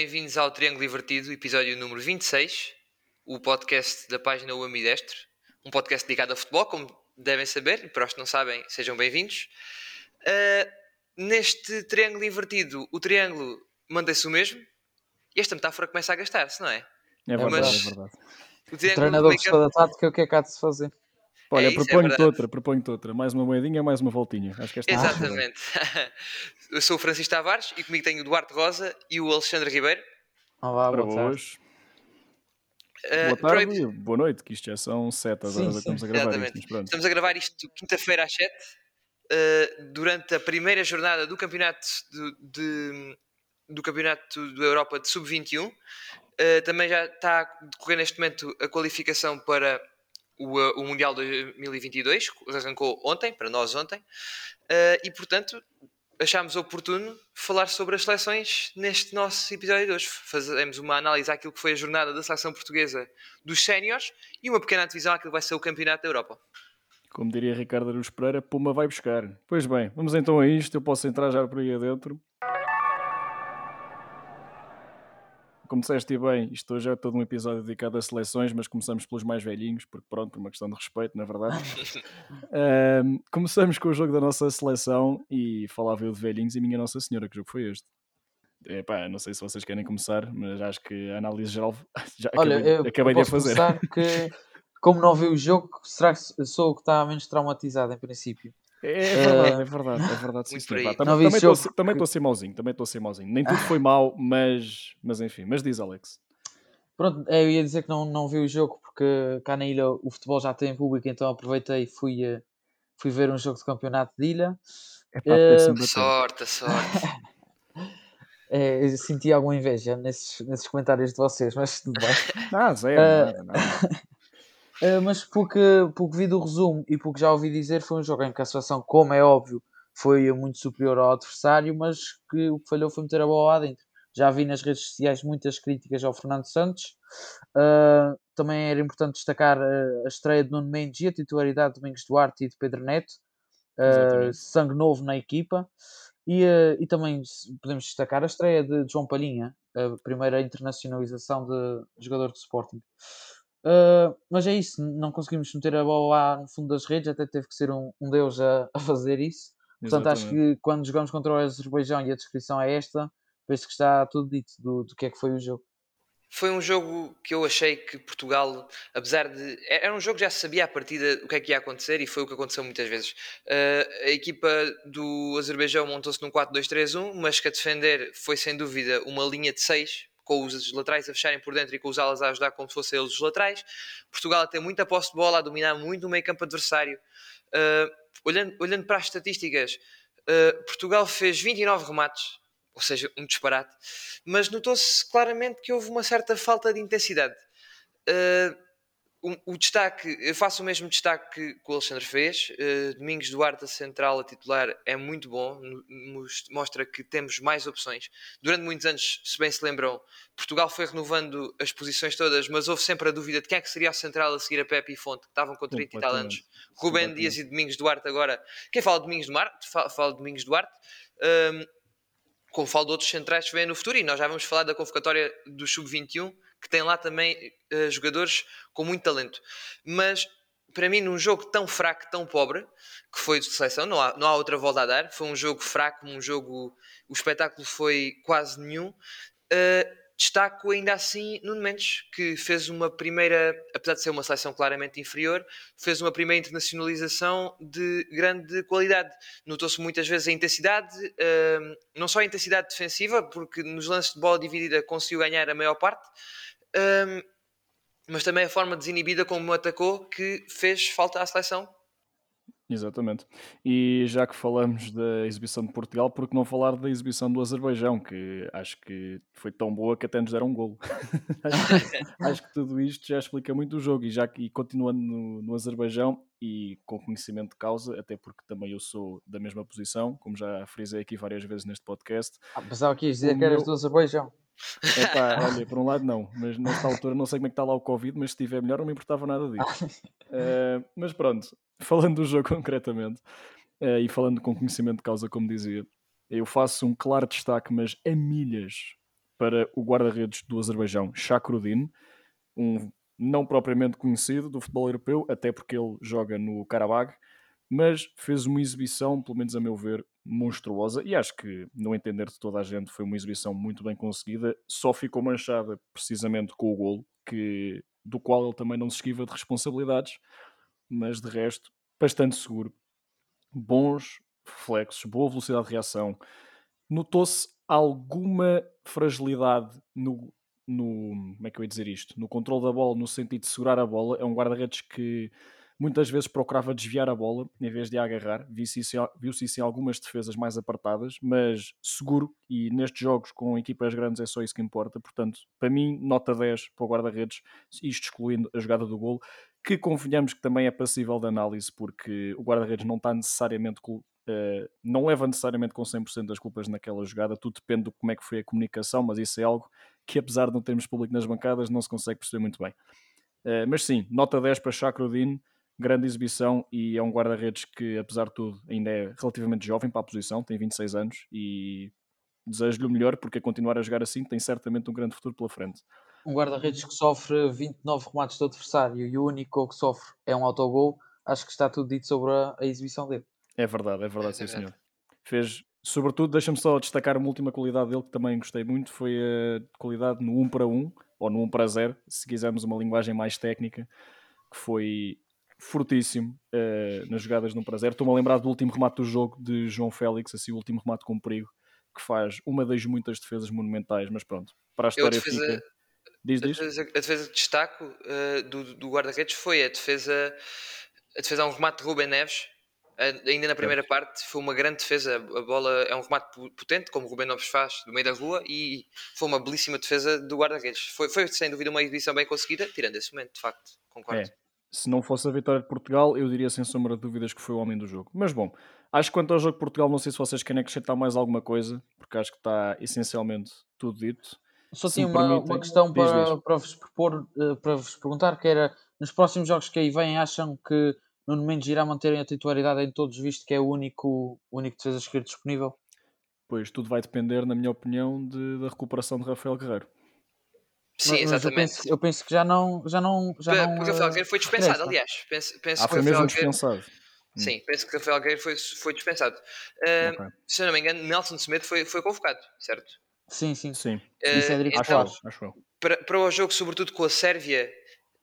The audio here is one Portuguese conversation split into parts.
Bem-vindos ao Triângulo Invertido, episódio número 26, o podcast da página O Ambidestre, um podcast dedicado a futebol, como devem saber, e para os que não sabem, sejam bem-vindos. Uh, neste triângulo invertido, o triângulo mantém-se o mesmo e esta metáfora começa a gastar-se, não é? É verdade, Mas é verdade. O, O treinador gostou da tática, o que é que há de se fazer? Olha, É é proponho-te verdade. outra, proponho-te outra. Mais uma moedinha, mais uma voltinha. Acho que esta Exatamente. Eu sou o Francisco Tavares e comigo tenho o Duarte Rosa e o Alexandre Ribeiro. Olá, boa tarde. hoje. Uh, Boa tarde e boa noite, que isto já são sete as Sim, estamos a gravar exatamente. isto. Estamos a gravar isto quinta-feira às 7, uh, durante a primeira jornada do campeonato do, de- do campeonato da Europa de Sub-21. Uh, também já está a decorrer neste momento a qualificação para o, uh, o Mundial 2022, que arrancou ontem, para nós ontem, Uh, e portanto achámos oportuno falar sobre as seleções neste nosso episódio de hoje. Fazemos uma análise àquilo que foi a jornada da seleção portuguesa dos séniores e uma pequena divisão àquilo que vai ser o campeonato da Europa. Como diria Ricardo Aruz Pereira, Puma vai buscar. Pois bem, vamos então a isto. Eu posso entrar já por aí adentro. Como disseste e bem, isto hoje é todo um episódio dedicado a seleções, mas começamos pelos mais velhinhos, porque pronto, por uma questão de respeito, na verdade. Ahm, começamos com o jogo da nossa seleção e falava eu de velhinhos e minha Nossa Senhora, que jogo foi este? Epá, não sei se vocês querem começar, mas acho que a análise geral já Olha, acabei, eu acabei de a fazer. começar que, como não vi o jogo, será que sou o que está menos traumatizado em princípio? É verdade, é verdade, é verdade. sim. Pá, Não Também estou a ser- jogo também que- estou a ser mauzinho, também estou a ser mauzinho. Nem tudo foi mau, mas, mas enfim. Mas diz, Alex. Pronto, é, eu ia dizer que não, não vi o jogo porque cá na ilha o futebol já tem público, então aproveitei e fui, eh, fui ver um jogo de campeonato de ilha. Epá, Eh, apetece-me bater. Sorte, sorte. Eh, eu senti alguma inveja nesses, nesses comentários de vocês, mas tudo bem. Ah, zero, Eh, nada, nada. Uh, mas porque, porque vi do resumo e porque já ouvi dizer, foi um jogo em que a seleção, como é óbvio, foi muito superior ao adversário, mas que o que falhou foi meter a bola lá dentro. Já vi nas redes sociais muitas críticas ao Fernando Santos. Uh, também era importante destacar uh, a estreia de Nuno Mendes e a titularidade de Domingos Duarte e de Pedro Neto. Uh, sangue novo na equipa. E, uh, e também podemos destacar a estreia de João Palhinha, a primeira internacionalização de jogador de Sporting. Uh, mas é isso, não conseguimos meter a bola lá no fundo das redes, até teve que ser um, um deus a, a fazer isso. Portanto, acho Exatamente. que quando jogamos contra o Azerbaijão e a descrição é esta, penso que está tudo dito do, do que é que foi o jogo. Foi um jogo que eu achei que Portugal, apesar de. é- Era um jogo que já se sabia à partida o que é que ia acontecer e foi o que aconteceu muitas vezes. Uh, a equipa do Azerbaijão montou-se num 4-2-3-1, mas que a defender foi sem dúvida uma linha de 6, com os laterais a fecharem por dentro e com os alas a ajudar como se fossem eles os laterais. Portugal a ter muita posse de bola, a dominar muito o meio campo adversário. Uh, olhando, olhando para as estatísticas, uh, Portugal fez 29 remates, ou seja, um disparate, mas notou-se claramente que houve uma certa falta de intensidade. Uh, o, o destaque, eu faço o mesmo destaque que, o Alexandre fez. Uh, Domingos Duarte, a central, a titular, é muito bom, mostra que temos mais opções. Durante muitos anos, se bem se lembram, Portugal foi renovando as posições todas, mas houve sempre a dúvida de quem é que seria o central a seguir a Pepe e Fonte, que estavam com 30 e tal anos. Completamente. Dias e Domingos Duarte agora. Quem fala de Domingos Duarte, fa- fala de Domingos Duarte. hum, como falo de outros centrais que vêm no futuro, e nós já vamos falar da convocatória do Sub-21, que tem lá também eh, jogadores com muito talento. Mas, para mim, num jogo tão fraco, tão pobre, que foi de seleção, não há, não há outra volta a dar, foi um jogo fraco, um jogo... O espetáculo foi quase nenhum. eh, destaco ainda assim Nuno Mendes, que fez uma primeira, apesar de ser uma seleção claramente inferior, fez uma primeira internacionalização de grande qualidade. Notou-se muitas vezes a intensidade, hum, não só a intensidade defensiva, porque nos lances de bola dividida conseguiu ganhar a maior parte, hum, mas também a forma desinibida como atacou, que fez falta à seleção. Exatamente. E já que falamos da exibição de Portugal, por que não falar da exibição do Azerbaijão, que acho que foi tão boa que até nos deram um golo. acho, que, acho que tudo isto já explica muito o jogo. E, já que, e continuando no, no Azerbaijão, e com conhecimento de causa, até porque também eu sou da mesma posição, como já frisei aqui várias vezes neste podcast. Ah, pensava que ias dizer que eras meu- do Azerbaijão. Epá, olha, por um lado não, mas nesta altura não sei como é que está lá o Covid, mas se estiver melhor não me importava nada disso. Eh, mas pronto, falando do jogo concretamente eh, e falando com conhecimento de causa, como dizia, eu faço um claro destaque, mas a milhas, para o guarda-redes do Azerbaijão, Shakrudin, um não propriamente conhecido do futebol europeu, até porque ele joga no Karabag, mas fez uma exibição, pelo menos a meu ver, monstruosa e acho que, no entender de toda a gente, foi uma exibição muito bem conseguida. Só ficou manchada precisamente com o golo, que, do qual ele também não se esquiva de responsabilidades, mas de resto, bastante seguro. Bons reflexos, boa velocidade de reação. Notou-se alguma fragilidade no, no. Como é que eu ia dizer isto? No controle da bola, no sentido de segurar a bola. É um guarda-redes que muitas vezes procurava desviar a bola em vez de a agarrar. Viu-se isso, viu em algumas defesas mais apartadas, mas seguro. E nestes jogos com equipas grandes é só isso que importa. Portanto, para mim, nota 10 para o guarda-redes, isto excluindo a jogada do gol que convenhamos que também é passível de análise, porque o guarda-redes não está necessariamente Uh, não leva necessariamente com 100% das culpas naquela jogada, tudo depende de como é que foi a comunicação, mas isso é algo que, apesar de não termos público nas bancadas, não se consegue perceber muito bem. Uh, mas sim, nota 10 para Chacrodin, grande exibição e é um guarda-redes que, apesar de tudo, ainda é relativamente jovem para a posição, tem 26 anos e desejo-lhe o melhor porque a continuar a jogar assim tem certamente um grande futuro pela frente. Um guarda-redes que sofre 29 remates do adversário e o único que sofre é um autogol, acho que está tudo dito sobre a, a exibição dele. É verdade, é verdade, sim, senhor. Fez, sobretudo, deixa-me só destacar uma última qualidade dele que também gostei muito, foi a qualidade no 1 para 1, ou no 1 para 0, se quisermos uma linguagem mais técnica, que foi fortíssimo uh, nas jogadas no 1 para 0. Estou-me a lembrar do último remate do jogo de João Félix, assim, o último remate com perigo, que faz uma das muitas defesas monumentais, mas pronto, para a história defesa, fica... Diz, diz. A, defesa, a defesa de destaco uh, do, do guarda-redes foi a defesa, a defesa a um remate de Rubem Neves, ainda na primeira parte foi uma grande defesa. A bola é um remate potente, como o Rubem Neves faz, do meio da rua, e foi uma belíssima defesa do guarda-redes. Foi, foi sem dúvida uma exibição bem conseguida, tirando esse momento, de facto, concordo. É. Se não fosse a vitória de Portugal, eu diria sem sombra de dúvidas que foi o homem do jogo. Mas bom, acho que quanto ao jogo de Portugal, não sei se vocês querem acrescentar mais alguma coisa, porque acho que está essencialmente tudo dito. Só tinha uma, uma questão para, para vos propor, eh, para vos perguntar, que era, nos próximos jogos que aí vêm, acham que Nuno Mendes irá manter a titularidade em todos, visto que é o único, único defesa esquerdo disponível? Pois, tudo vai depender, na minha opinião, de, da recuperação de Rafael Guerreiro. Sim, mas, exatamente. eu, penso, eu penso, que já não. Já não, já porque, não porque Rafael Guerreiro foi dispensado, aliás. Penso, penso ah, foi mesmo dispensado. Hum. Sim, penso que Rafael Guerreiro foi, foi dispensado. Uh, okay. Se eu não me engano, Nelson Semedo foi, foi convocado, certo? Sim, sim. sim. Uh, e então, acho, acho para, para o jogo, sobretudo com a Sérvia,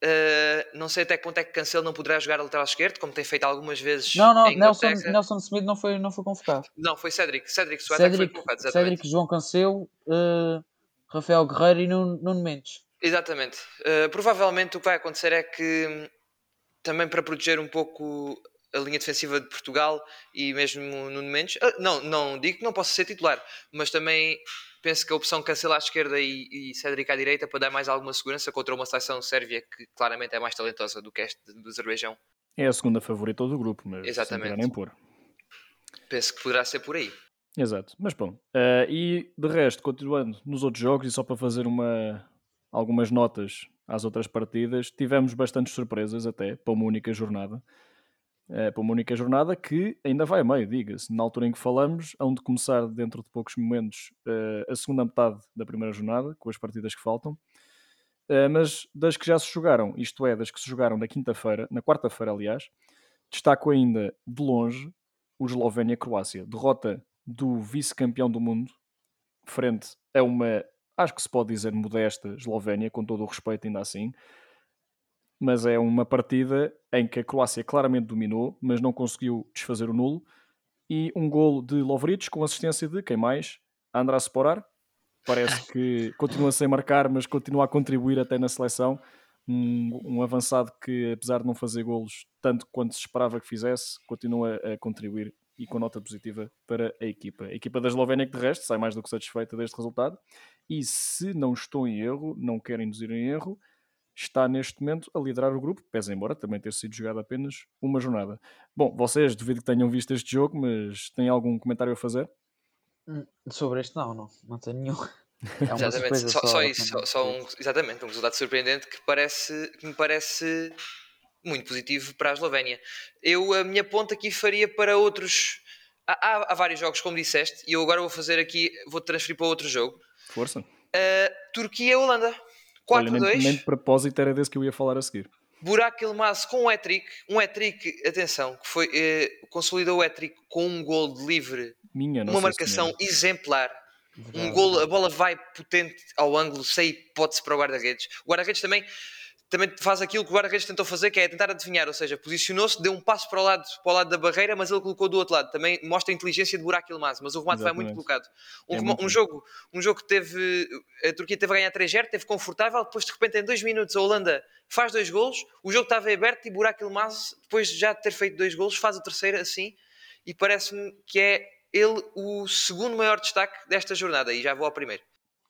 Uh, não sei até que ponto é que Cancelo não poderá jogar a lateral esquerdo, como tem feito algumas vezes. Não, não, Nelson, Nelson Smith não foi, não foi convocado. Não, foi Cédric. Cédric Soares Cédric, foi convocado. Exatamente. Cédric, João Cancelo, uh, Rafael Guerreiro e Nuno, Nuno Mendes. Exatamente. Uh, provavelmente o que vai acontecer é que também para proteger um pouco a linha defensiva de Portugal e mesmo Nuno Mendes, não, não digo que não possa ser titular, mas também penso que a opção cancelar à esquerda e, e Cédric à direita para dar mais alguma segurança contra uma seleção sérvia que claramente é mais talentosa do que este do Azerbaijão. É a segunda favorita do grupo, mas Exatamente. nem pôr. Penso que poderá ser por aí. Exato, mas bom. Uh, e de resto, continuando nos outros jogos, e só para fazer uma, algumas notas às outras partidas, tivemos bastantes surpresas até para uma única jornada uh, para uma única jornada que ainda vai a meio, diga-se. Na altura em que falamos, hão de começar dentro de poucos momentos uh, a segunda metade da primeira jornada, com as partidas que faltam. Mas das que já se jogaram, isto é, das que se jogaram na quinta-feira, na quarta-feira, aliás, destaco ainda de longe o Eslovénia-Croácia. Derrota do vice-campeão do mundo, frente a uma, acho que se pode dizer, modesta Eslovénia, com todo o respeito, ainda assim mas é uma partida em que a Croácia claramente dominou, mas não conseguiu desfazer o nulo. E um golo de Lovric com assistência de quem mais? András Sporar. Parece que continua sem marcar, mas continua a contribuir até na seleção. Um, um, avançado que, apesar de não fazer golos tanto quanto se esperava que fizesse, continua a contribuir e com nota positiva para a equipa. A equipa da Eslovénia, que de resto sai mais do que satisfeita deste resultado. E se não estou em erro, não quero induzir em erro, está neste momento a liderar o grupo, pese embora também ter sido jogado apenas uma jornada. Bom, vocês duvido que tenham visto este jogo, mas têm algum comentário a fazer? Hum, sobre este não, não, não tenho nenhum. É uma exatamente, só, só, só isso, só, só, um, exatamente, um resultado surpreendente que, parece, que me parece muito positivo para a Eslovénia. Eu a minha ponta aqui faria para outros. Há, há, vários jogos, como disseste, e eu agora vou fazer aqui, vou transferir para outro jogo. Força Uh, Turquia-Holanda. 4-2. Nem, de propósito era desse que eu ia falar a seguir. Burak Yilmaz com um hat-trick, um hat-trick, atenção, que foi, eh, consolidou o hat-trick com um gol de livre, Minha uma marcação senhora. exemplar, Verdade. um gol, a bola vai potente ao ângulo, sem hipótese para o guarda-redes. O guarda-redes também também faz aquilo que o guarda-redes tentou fazer, que é tentar adivinhar, ou seja, posicionou-se, deu um passo para o, lado, para o lado da barreira, mas ele colocou do outro lado. Também mostra a inteligência de Burak Yilmaz, mas o remate vai muito colocado. Um, é muito um jogo, um jogo que teve, a Turquia teve a ganhar 3-0, teve confortável, depois de repente em dois minutos a Holanda faz dois golos, o jogo estava aberto e Burak Yilmaz, depois de já ter feito dois golos, faz o terceiro assim, e parece-me que é ele o segundo maior destaque desta jornada, e já vou ao primeiro.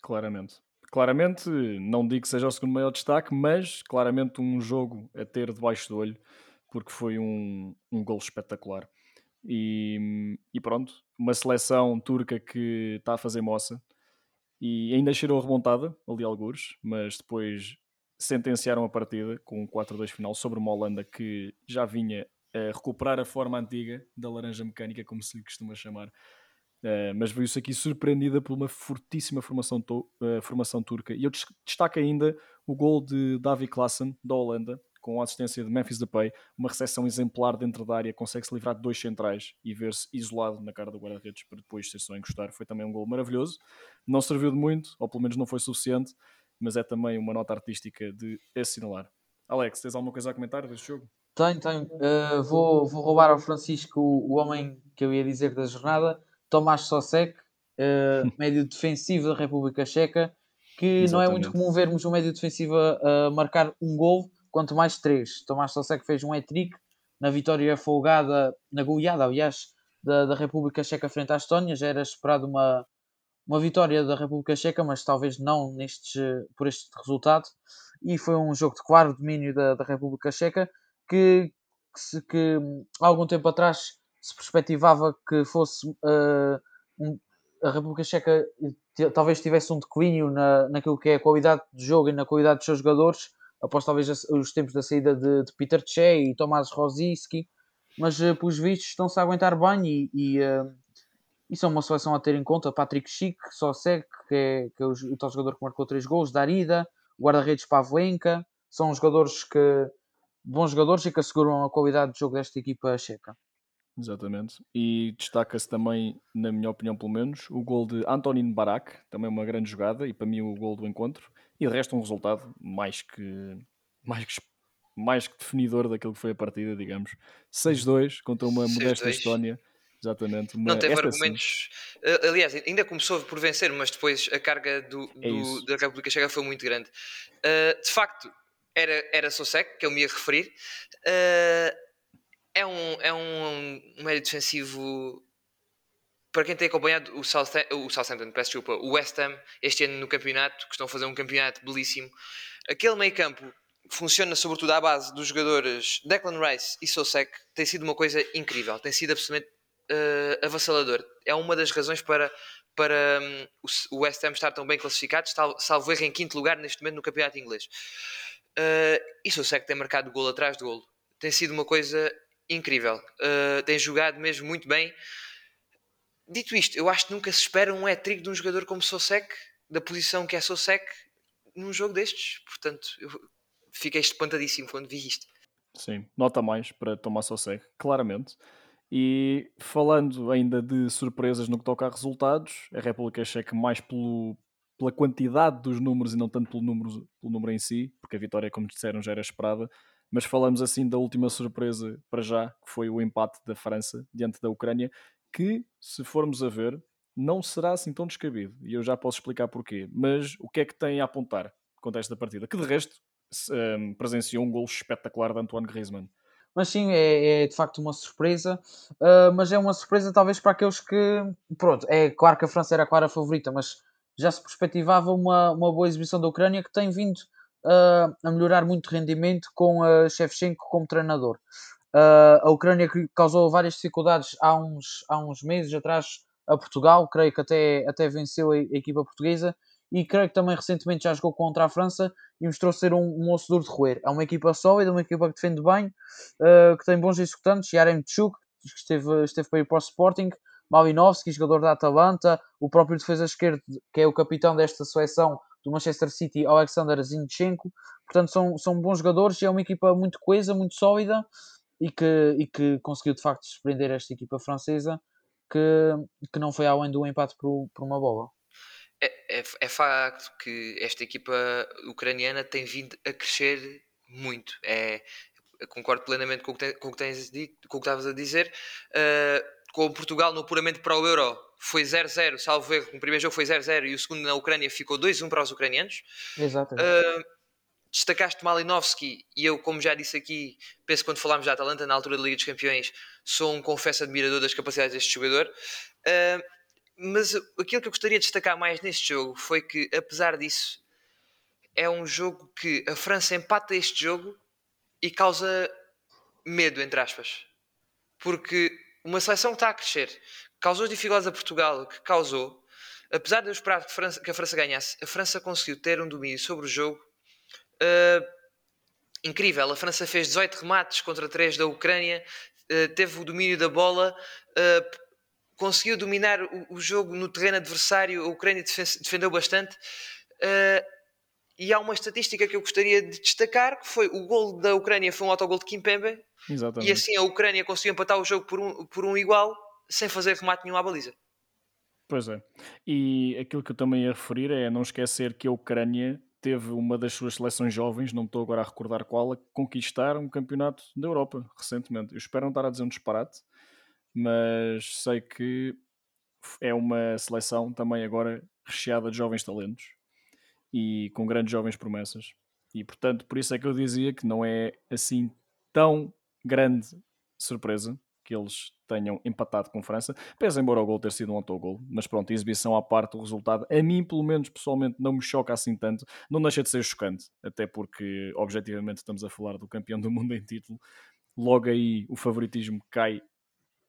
Claramente claramente, não digo que seja o segundo maior destaque, mas claramente um jogo a ter debaixo do olho, porque foi um, um gol espetacular. E, e, pronto, uma seleção turca que está a fazer moça e ainda cheirou a remontada ali alguns, mas depois sentenciaram a partida com um 4-2 final sobre uma Holanda que já vinha a recuperar a forma antiga da laranja mecânica, como se lhe costuma chamar, Uh, mas viu-se aqui surpreendida por uma fortíssima formação, uh, formação turca. E eu destaco ainda o gol de Davi Klassen, da Holanda, com a assistência de Memphis Depay, uma recepção exemplar dentro da área, consegue-se livrar de dois centrais e ver-se isolado na cara do guarda-redes para depois ser só encostar. Foi também um gol maravilhoso. Não serviu de muito, ou pelo menos não foi suficiente, mas é também uma nota artística de assinalar. Alex, tens alguma coisa a comentar deste jogo? Tenho, tenho. Uh, vou, vou roubar ao Francisco o, o homem que eu ia dizer da jornada Tomás Sosek, uh, médio defensivo da República Checa, que Exatamente. não é muito comum vermos um médio defensivo a, a marcar um gol, quanto mais três. Tomás Sosek fez um hat-trick na vitória folgada, na goleada, aliás, da, da República Checa frente à Estónia. Já era esperado uma, uma vitória da República Checa, mas talvez não nestes, por este resultado. E foi um jogo de claro domínio da, da República Checa que, que, que, há algum tempo atrás se perspectivava que fosse uh, um, a República Checa talvez tivesse um declínio na, naquilo que é a qualidade de jogo e na qualidade dos seus jogadores, após talvez os tempos da saída de, de Peter Cech e Tomás Rosiski, mas uh, pelos vistos estão-se a aguentar bem e, e, uh, e, são uma seleção a ter em conta. Patrick Schick, só segue, que é, que é o, o tal jogador que marcou três gols, Darida, guarda-redes Pavlenka, são jogadores que bons jogadores e que asseguram a qualidade de jogo desta equipa checa. Exatamente. E destaca-se também, na minha opinião, pelo menos, o gol de Antonin Barak, também uma grande jogada, e para mim o gol do encontro. E de resto, um resultado mais que, mais que, mais que definidor daquilo que foi a partida, digamos. 6-2 contra uma modesta Estónia. Exatamente. Uma, não teve argumentos. Sim. Aliás, ainda começou por vencer, mas depois a carga do, é do da República Checa foi muito grande. Uh, de facto, era, era Sosek, que eu me ia referir. Uh, é um, é um, médio defensivo para quem tem acompanhado o, Southampton, o Southampton, peço desculpa, o West Ham este ano no campeonato, que estão a fazer um campeonato belíssimo, aquele meio campo funciona sobretudo à base dos jogadores Declan Rice e Sosek, tem sido uma coisa incrível, tem sido absolutamente uh, avassalador. É uma das razões para, para um, o West Ham estar tão bem classificado, salvo erro em quinto lugar neste momento no campeonato inglês. Uh, e Sosek tem marcado golo atrás de golo. Tem sido uma coisa incrível. Uh, tem jogado mesmo muito bem. Dito isto, eu acho que nunca se espera um hat-trick de um jogador como Sosek, da posição que é Sosek, num jogo destes. Portanto, eu fiquei espantadíssimo quando vi isto. Sim, nota mais para Tomás Sosek, claramente. E falando ainda de surpresas no que toca a resultados, a República Checa mais pelo, pela quantidade dos números e não tanto pelo número, pelo número em si, porque a vitória, como disseram, já era esperada, mas falamos assim da última surpresa para já, que foi o empate da França diante da Ucrânia, que, se formos a ver, não será assim tão descabido. E eu já posso explicar porquê. Mas o que é que tem a apontar quanto a esta partida? Que de resto um, presenciou um gol espetacular de Antoine Griezmann. Mas sim, é, é de facto uma surpresa, uh, mas é uma surpresa talvez para aqueles que. Pronto, é claro que a França era a clara favorita, mas já se perspectivava uma, uma boa exibição da Ucrânia que tem vindo uh, a melhorar muito o rendimento com a Shevchenko como treinador. Uh, a Ucrânia causou várias dificuldades há uns, há uns meses atrás a Portugal, creio que até, até venceu a, a equipa portuguesa e creio que também recentemente já jogou contra a França e mostrou ser um, um osso duro de roer. É uma equipa sólida, uma equipa que defende bem, uh, que tem bons executantes, Yarem Tchuk, que esteve, esteve para ir para o Sporting, Malinowski, jogador da Atalanta, o próprio defesa esquerdo, que é o capitão desta seleção do Manchester City, Alexander Zinchenko. Portanto, são, são bons jogadores e é uma equipa muito coesa, muito sólida e que, e que conseguiu de facto surpreender esta equipa francesa que, que não foi além do empate por, por uma bola. É, é, é, facto que esta equipa ucraniana tem vindo a crescer muito. É, concordo plenamente com o que, com o que, tens dito, com o que estavas a dizer. Uh, com Portugal no puramente para o Euro foi 0-0, salvo erro. O primeiro jogo foi 0-0 e o segundo na Ucrânia ficou 2-1 para os ucranianos. Exatamente. Uh, destacaste Malinovski e eu, como já disse aqui, penso que quando falámos da Atalanta na altura da Liga dos Campeões, sou um confesso admirador das capacidades deste jogador. Uh, mas aquilo que eu gostaria de destacar mais neste jogo foi que, apesar disso, é um jogo que a França empata este jogo e causa medo, entre aspas. Porque uma seleção que está a crescer, causou dificuldades a Portugal, que causou, apesar de eu esperar que, França, que a França ganhasse, a França conseguiu ter um domínio sobre o jogo uh, incrível. A França fez 18 remates contra 3 da Ucrânia, uh, teve o domínio da bola, uh, conseguiu dominar o, jogo no terreno adversário. A Ucrânia defendeu bastante. E há uma estatística que eu gostaria de destacar, que foi o gol da Ucrânia foi um autogol de Kimpembe, Exatamente. E assim a Ucrânia conseguiu empatar o jogo por um, por um igual, sem fazer remate nenhum à baliza. Pois é. E aquilo que eu também ia referir é não esquecer que a Ucrânia teve uma das suas seleções jovens, não estou agora a recordar qual, a conquistar um campeonato da Europa recentemente. Eu espero não estar a dizer um disparate, mas sei que é uma seleção também agora recheada de jovens talentos e com grandes jovens promessas. E portanto, por isso é que eu dizia que não é assim tão grande surpresa que eles tenham empatado com França, pese embora o gol ter sido um autogol, mas pronto, exibição à parte, o resultado, a mim, pelo menos pessoalmente, não me choca assim tanto, não deixa de ser chocante, até porque, objetivamente, estamos a falar do campeão do mundo em título, logo aí o favoritismo cai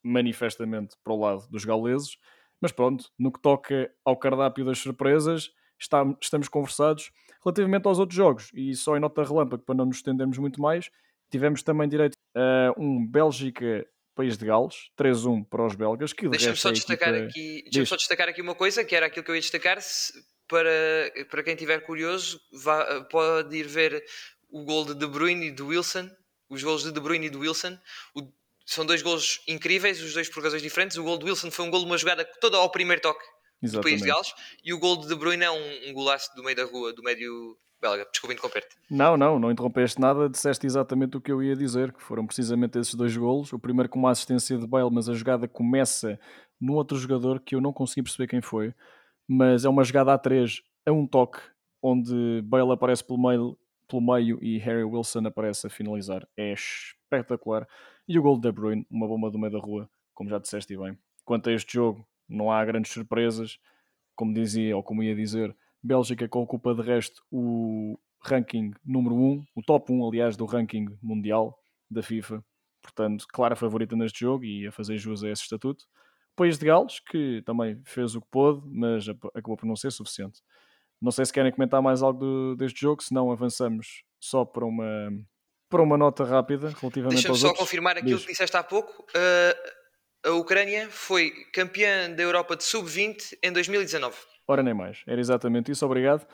manifestamente para o lado dos gauleses, mas pronto, no que toca ao cardápio das surpresas, está, estamos conversados relativamente aos outros jogos, e só em nota relâmpago, para não nos estendermos muito mais, tivemos também direito uh, um Bélgica País de Gales, 3-1 para os belgas. Que Deixa-me só, destacar equipa... aqui, deixa só destacar aqui uma coisa, que era aquilo que eu ia destacar. Para, para quem estiver curioso, vá, pode ir ver o gol de De Bruyne e de Wilson, os gols de De Bruyne e de Wilson. O, são dois gols incríveis, os dois por razões diferentes. O gol de Wilson foi um gol de uma jogada toda ao primeiro toque Exatamente. do País de Gales e o gol de De Bruyne é um, um golaço do meio da rua, do médio belga. Desculpa interromper-te. Não, não, não interrompeste nada, disseste exatamente o que eu ia dizer, que foram precisamente esses dois golos. O primeiro com uma assistência de Bale, mas a jogada começa num outro jogador que eu não consegui perceber quem foi, mas é uma jogada a três, a um toque, onde Bale aparece pelo meio, pelo meio e Harry Wilson aparece a finalizar. É espetacular. E o gol de De Bruyne, uma bomba do meio da rua, como já disseste bem. Quanto a este jogo, não há grandes surpresas, como dizia, ou como ia dizer, Bélgica que ocupa de resto o ranking número 1, o top 1, aliás, do ranking mundial da FIFA. Portanto, clara favorita neste jogo e a fazer jus a esse estatuto. País de Gales, que também fez o que pôde, mas acabou por não ser suficiente. Não sei se querem comentar mais algo do, deste jogo, senão avançamos só para uma, para uma nota rápida relativamente Deixa aos só outros. confirmar aquilo Diz. que disseste há pouco. Uh, a Ucrânia foi campeã da Europa de Sub-20 em 2019. Ora, nem mais. Era exatamente isso, obrigado.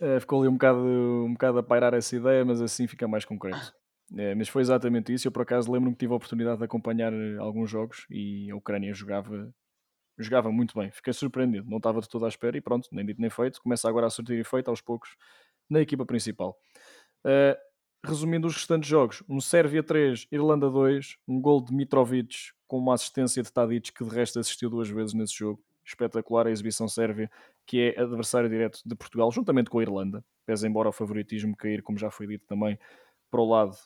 Uh, ficou ali um bocado, um bocado a pairar essa ideia, mas assim fica mais concreto. Uh, mas foi exatamente isso. Eu, por acaso, lembro-me que tive a oportunidade de acompanhar eh, alguns jogos e a Ucrânia jogava, jogava muito bem. Fiquei surpreendido, não estava de toda à espera e pronto, nem dito nem feito. Começa agora a surtir efeito aos poucos na equipa principal. Uh, resumindo os restantes jogos, um Sérvia 3, Irlanda 2, um gol de Mitrovic com uma assistência de Tadic que de resto assistiu duas vezes nesse jogo espetacular a exibição sérvia, que é adversário direto de Portugal, juntamente com a Irlanda, pese embora o favoritismo cair, como já foi dito também, para o lado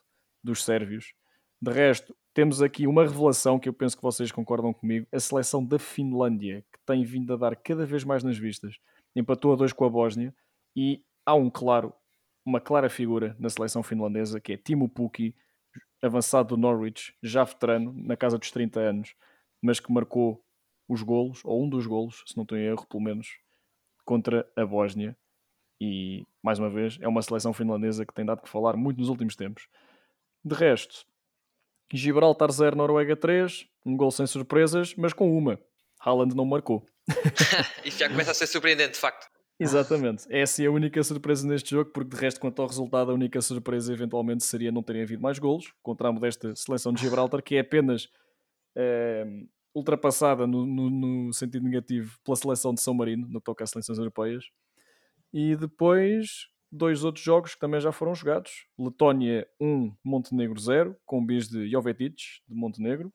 dos sérvios. De resto, temos aqui uma revelação que eu penso que vocês concordam comigo: a seleção da Finlândia, que tem vindo a dar cada vez mais nas vistas. Empatou a dois com a Bósnia e há um claro, uma clara figura na seleção finlandesa que é Timo Pukki, avançado do Norwich, já veterano, na casa dos 30 anos, mas que marcou os golos, ou um dos golos, se não em erro, pelo menos, contra a Bósnia. E, mais uma vez, é uma seleção finlandesa que tem dado que falar muito nos últimos tempos. De resto, Gibraltar 0, Noruega 3, um gol sem surpresas, mas com uma. Haaland não marcou. Isto já começa a ser surpreendente, de facto. Exatamente. Essa é a única surpresa neste jogo, porque de resto, quanto ao resultado, a única surpresa eventualmente seria não terem havido mais golos contra a modesta seleção de Gibraltar, que é apenas é, ultrapassada no, no, no, sentido negativo pela seleção de São Marino, no que toca às seleções europeias. E depois, dois outros jogos que também já foram jogados: Letónia 1, Montenegro 0, com bis de Jovetic, de Montenegro,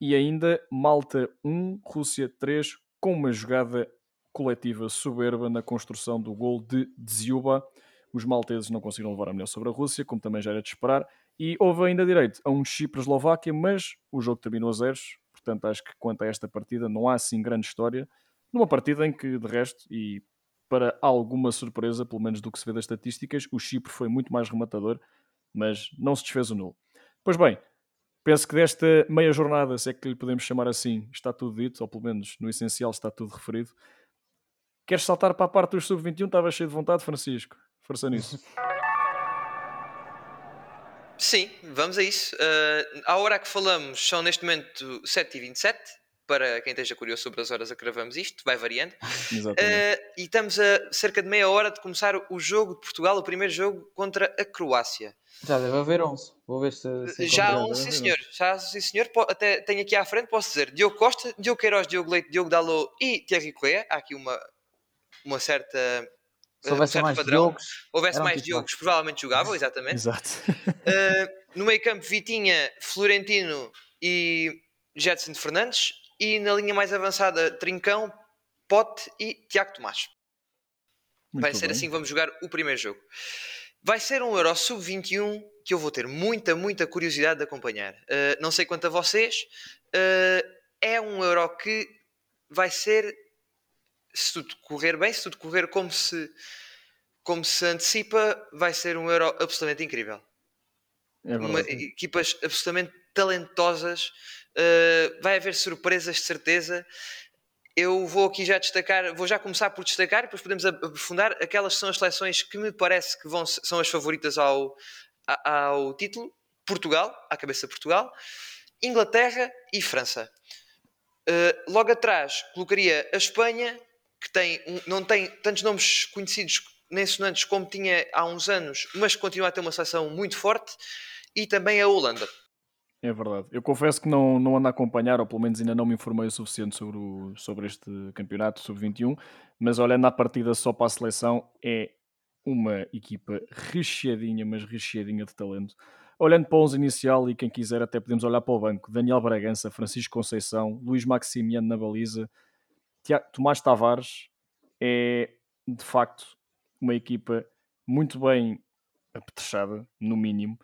e ainda Malta 1, Rússia 3, com uma jogada coletiva soberba na construção do gol de Dziuba. Os malteses não conseguiram levar a melhor sobre a Rússia, como também já era de esperar, e houve ainda direito a um Chipre-Eslováquia, mas o jogo terminou a zeros, portanto acho que quanto a esta partida não há assim grande história. Numa partida em que, de resto, e para alguma surpresa, pelo menos do que se vê das estatísticas, o Chipre foi muito mais rematador, mas não se desfez o nulo. Pois bem, penso que desta meia jornada, se é que lhe podemos chamar assim, está tudo dito, ou pelo menos no essencial está tudo referido. Queres saltar para a parte dos sub-21? Estava cheio de vontade, Francisco. Força nisso. Sim, vamos a isso. Uh, a hora que falamos são neste momento 7h27. Para quem esteja curioso sobre as horas a que gravamos isto, vai variando. Uh, e estamos a cerca de meia hora de começar o jogo de Portugal, o primeiro jogo contra a Croácia. Já deve haver 11. Vou ver se. se já 11, sim senhor. Já, sim senhor. Até tenho aqui à frente, posso dizer Diogo Costa, Diogo Queiroz, Diogo Leite, Diogo Dalot e Thierry Correa. Há aqui uma, uma certa. Se houvesse um mais padrão. Diogos, houvesse mais Diogos, provavelmente jogavam, exatamente. Exato. uh, no meio campo, Vitinha, Florentino e Jetson Fernandes. E na linha mais avançada, Trincão, Pote e Tiago Tomás. Muito Vai ser bem. assim que vamos jogar o primeiro jogo. Vai ser um Euro Sub-21 que eu vou ter muita, muita curiosidade de acompanhar. Uh, não sei quanto a vocês, uh, é um Euro que vai ser se tudo correr bem, se tudo correr como se, como se antecipa, vai ser um Euro absolutamente incrível. É Uma, equipas absolutamente talentosas, uh, vai haver surpresas de certeza. Eu vou aqui já destacar, vou já começar por destacar depois podemos aprofundar aquelas que são as seleções que me parece que vão, são as favoritas ao, ao título. Portugal, à cabeça de Portugal, Inglaterra e França. Uh, logo atrás colocaria a Espanha, que tem, não tem tantos nomes conhecidos nem sonantes como tinha há uns anos, mas continua a ter uma seleção muito forte, e também a Holanda. É verdade. Eu confesso que não, não ando a acompanhar, ou pelo menos ainda não me informei o suficiente sobre, o, sobre este campeonato sub-21, mas olhando à partida só para a seleção, é uma equipa recheadinha, mas recheadinha de talento. Olhando para o 11 inicial e quem quiser até podemos olhar para o banco. Daniel Bragança, Francisco Conceição, Luís Maximiano na baliza, Tomás Tavares é de facto uma equipa muito bem apetrechada, no mínimo.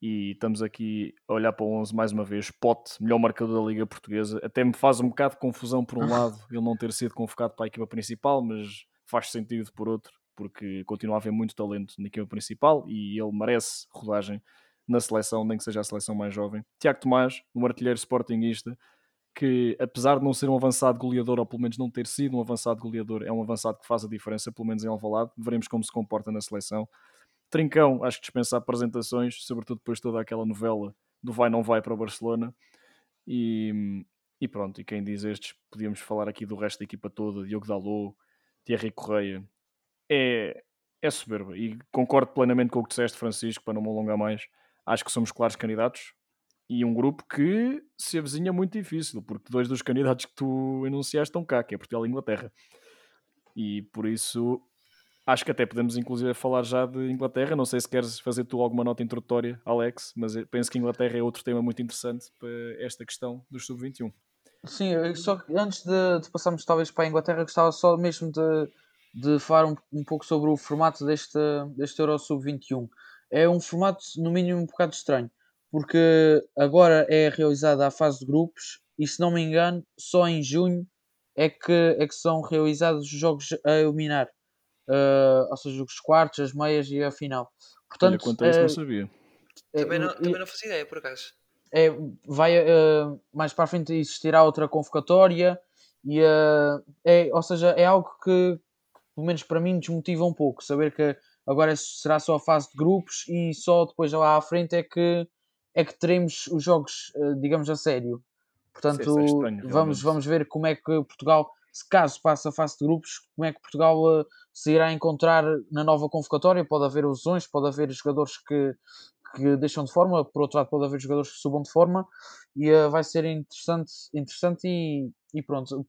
E estamos aqui a olhar para o 11 mais uma vez. Pote, melhor marcador da Liga Portuguesa. Até me faz um bocado de confusão por um lado ele não ter sido convocado para a equipa principal, mas faz sentido por outro, porque continua a haver muito talento na equipa principal e ele merece rodagem na seleção, nem que seja a seleção mais jovem. Tiago Tomás, um artilheiro sportinguista, que apesar de não ser um avançado goleador, ou pelo menos não ter sido um avançado goleador, é um avançado que faz a diferença, pelo menos em Alvalade. Veremos como se comporta na seleção. Trincão, acho que dispensa apresentações, sobretudo depois de toda aquela novela do vai não vai para o Barcelona. E, e pronto, e quem diz estes, podíamos falar aqui do resto da equipa toda, Diogo Dalot, Thierry Correia. É, é soberba e concordo plenamente com o que disseste, Francisco, para não me alongar mais. Acho que somos claros candidatos, e um grupo que se avizinha muito difícil, porque dois dos candidatos que tu enunciaste estão cá, que é Portugal e Inglaterra. E por isso acho que até podemos inclusive falar já de Inglaterra. Não sei se queres fazer tu alguma nota introdutória, Alex, mas penso que Inglaterra é outro tema muito interessante para esta questão dos sub-21. Sim, só que antes de, de, passarmos talvez para a Inglaterra, gostava só mesmo de, de falar um, um pouco sobre o formato deste, deste Euro Sub-21. É um formato, no mínimo, um bocado estranho porque agora é realizada a fase de grupos e se não me engano, só em junho é que, é que são realizados os jogos a eliminar. Uh, ou seja, os quartos, as meias e a final. Portanto, Olha, quanto a isso uh, não sabia. É, também não, também não fazia ideia, por acaso. É, vai, uh, mais para a frente existirá outra convocatória e, é, ou seja, é algo que, pelo menos para mim, desmotiva um pouco. Saber que agora será só a fase de grupos e só depois lá à frente é que é que teremos os jogos, eh, digamos, a sério. Portanto, Sim, é estranho, vamos, vamos ver como é que Portugal, se caso passe a fase de grupos, como é que Portugal uh, se irá encontrar na nova convocatória. Pode haver lesões, pode haver jogadores que, que deixam de forma, por outro lado, pode haver jogadores que subam de forma e uh, vai ser interessante, interessante e, e pronto, um,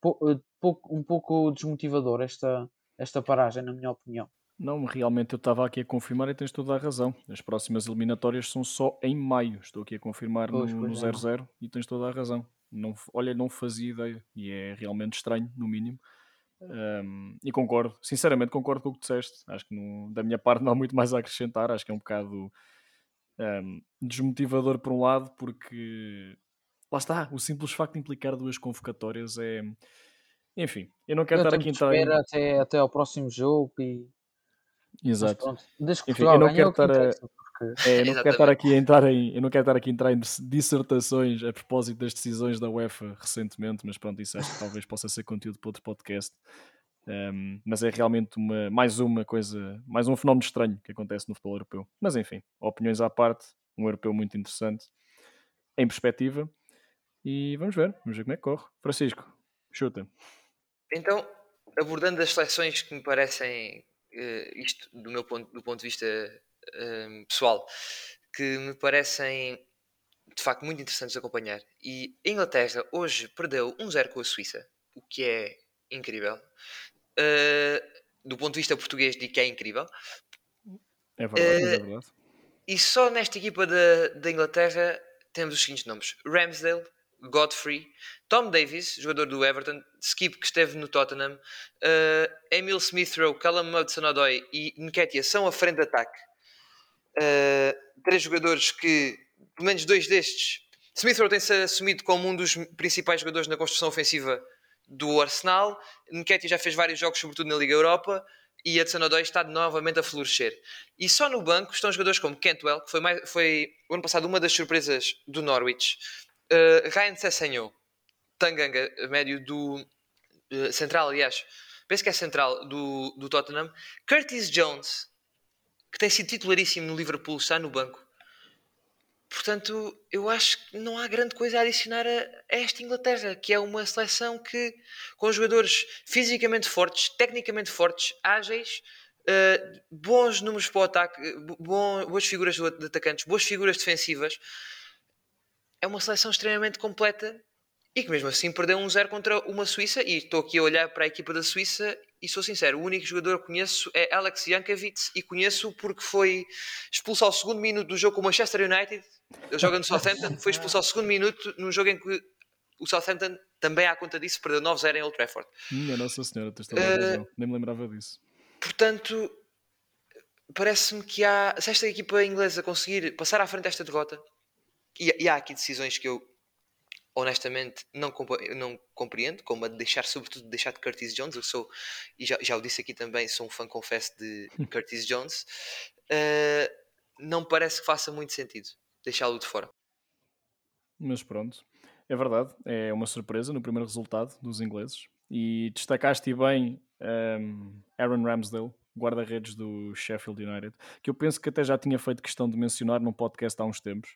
pouco, um pouco desmotivador esta, esta paragem, na minha opinião. Não, realmente eu estava aqui a confirmar e tens toda a razão. As próximas eliminatórias são só em maio. Estou aqui a confirmar pois, no 0-0 é, e tens toda a razão. Não, olha, não fazia ideia e é realmente estranho, no mínimo. E concordo, sinceramente concordo com o que disseste. Acho que no, da minha parte não há muito mais a acrescentar. Acho que é um bocado desmotivador por um lado, porque lá está, o simples facto de implicar duas convocatórias é. Enfim, eu não quero eu estar aqui a entrar. Em... Até, até ao próximo jogo e Exato. Enfim, eu não quero estar a, é, eu não quero estar aqui a entrar em, eu não quero estar aqui a entrar em dissertações a propósito das decisões da UEFA recentemente, mas pronto, isso acho que talvez possa ser conteúdo para outro podcast. Um, mas é realmente uma, mais uma coisa, mais um fenómeno estranho que acontece no futebol europeu. Mas enfim, opiniões à parte, um europeu muito interessante em perspectiva. E vamos ver, vamos ver como é que corre. Francisco, chuta. Então, abordando as seleções que me parecem uh, isto do meu ponto, do ponto de vista uh, pessoal, que me parecem de facto muito interessantes de acompanhar. E a Inglaterra hoje perdeu 1-0 com a Suíça, o que é incrível. Uh, do ponto de vista português, digo que é incrível. É verdade, é verdade. E só nesta equipa da, da Inglaterra temos os seguintes nomes: Ramsdale, Godfrey, Tom Davis, jogador do Everton, Skip, que esteve no Tottenham, uh, Emil Smith-Rowe, Callum Hudson-Odoi e Nketiah são a frente de ataque. Uh, três jogadores que, pelo menos dois destes, Smith-Rowe tem-se assumido como um dos principais jogadores na construção ofensiva do Arsenal. Nketiah já fez vários jogos, sobretudo na Liga Europa, e Hudson-Odoi está novamente a florescer. E só no banco estão jogadores como Cantwell, que foi, mais, foi o ano passado uma das surpresas do Norwich, Uh, Ryan Sessegnon, Tanganga, médio do uh, central, aliás, penso que é central do, do Tottenham. Curtis Jones, que tem sido titularíssimo no Liverpool, está no banco. Portanto, eu acho que não há grande coisa a adicionar a, a, esta Inglaterra, que é uma seleção que, com jogadores fisicamente fortes, tecnicamente fortes, ágeis, uh, bons números para o ataque, boas figuras de atacantes, boas figuras defensivas, é uma seleção extremamente completa e que mesmo assim perdeu um zero contra uma Suíça e estou aqui a olhar para a equipa da Suíça e sou sincero, o único jogador que conheço é Alex Jankovic e conheço porque foi expulso ao segundo minuto do jogo com o Manchester United. Ele joga no Southampton, foi expulso ao segundo minuto num jogo em que o Southampton também à conta disso perdeu 9-0 em Old Trafford. Minha Nossa Senhora, tens toda a razão, uh, nem me lembrava disso. portanto parece-me que há, se esta equipa inglesa conseguir passar à frente desta derrota e, e há aqui decisões que eu honestamente não, não compreendo, como a de deixar, sobretudo, de deixar de Curtis Jones. Eu sou, e já, já o disse aqui também, sou um fã, confesso, de Curtis Jones. Uh, não parece que faça muito sentido deixá-lo de fora. Mas pronto, é verdade, é uma surpresa no primeiro resultado dos ingleses. E destacaste bem um, Aaron Ramsdale, guarda-redes do Sheffield United, que eu penso que até já tinha feito questão de mencionar num podcast há uns tempos